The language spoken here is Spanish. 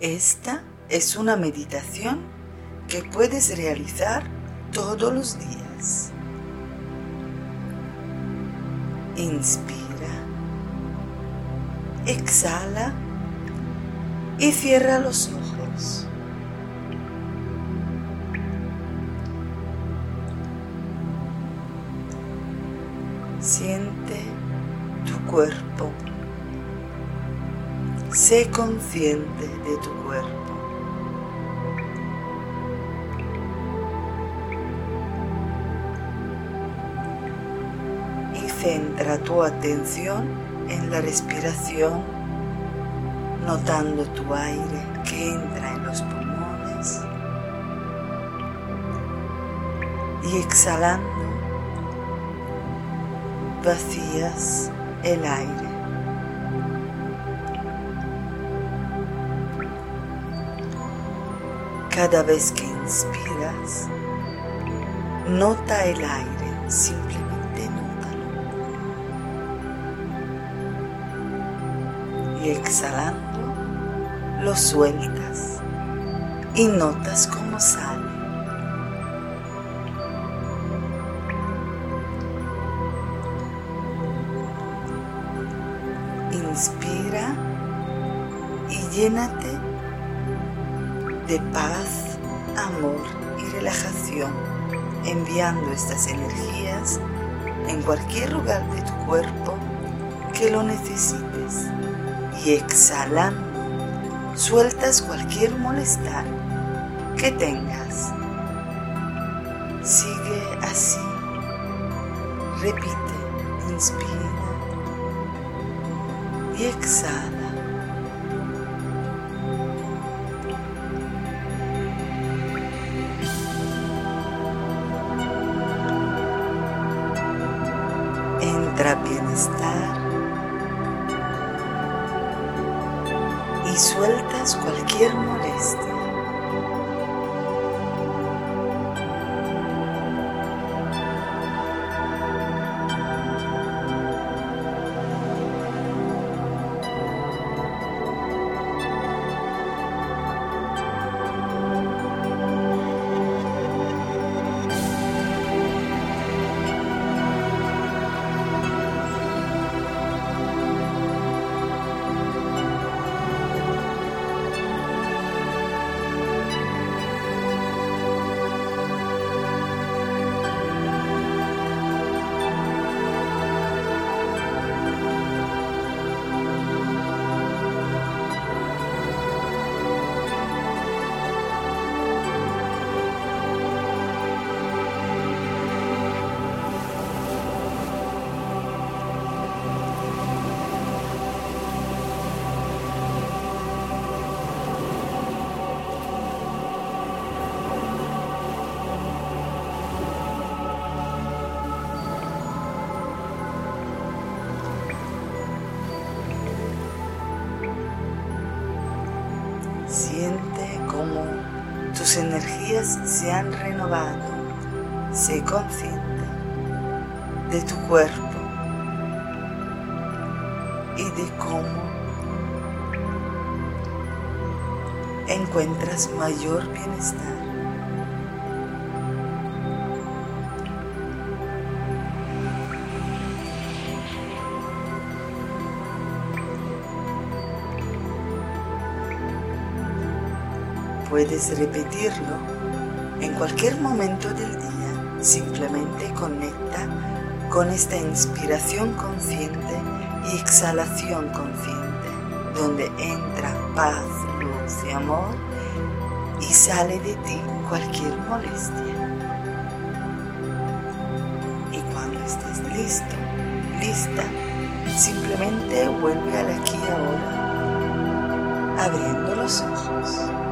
Esta es una meditación que puedes realizar todos los días. Inspira, exhala y cierra los ojos. Siente tu cuerpo. Sé consciente de tu cuerpo. Y centra tu atención en la respiración, notando tu aire que entra en los pulmones y exhalando vacías el aire. Cada vez que inspiras, nota el aire, simplemente nótalo. Y exhalando, lo sueltas y notas cómo sale. Inspira y llénate de paz, amor y relajación, enviando estas energías en cualquier lugar de tu cuerpo que lo necesites. Y exhalando, sueltas cualquier molestar que tengas. Sigue así. Repite, inspira y exhala. Y sueltas cualquier molestia. Tus energías se han renovado. Sé consciente de tu cuerpo y de cómo encuentras mayor bienestar. Puedes repetirlo en cualquier momento del día. Simplemente conecta con esta inspiración consciente y exhalación consciente, donde entra paz, luz y amor y sale de ti cualquier molestia. Y cuando estés listo, lista, simplemente vuelve al aquí y ahora, abriendo los ojos.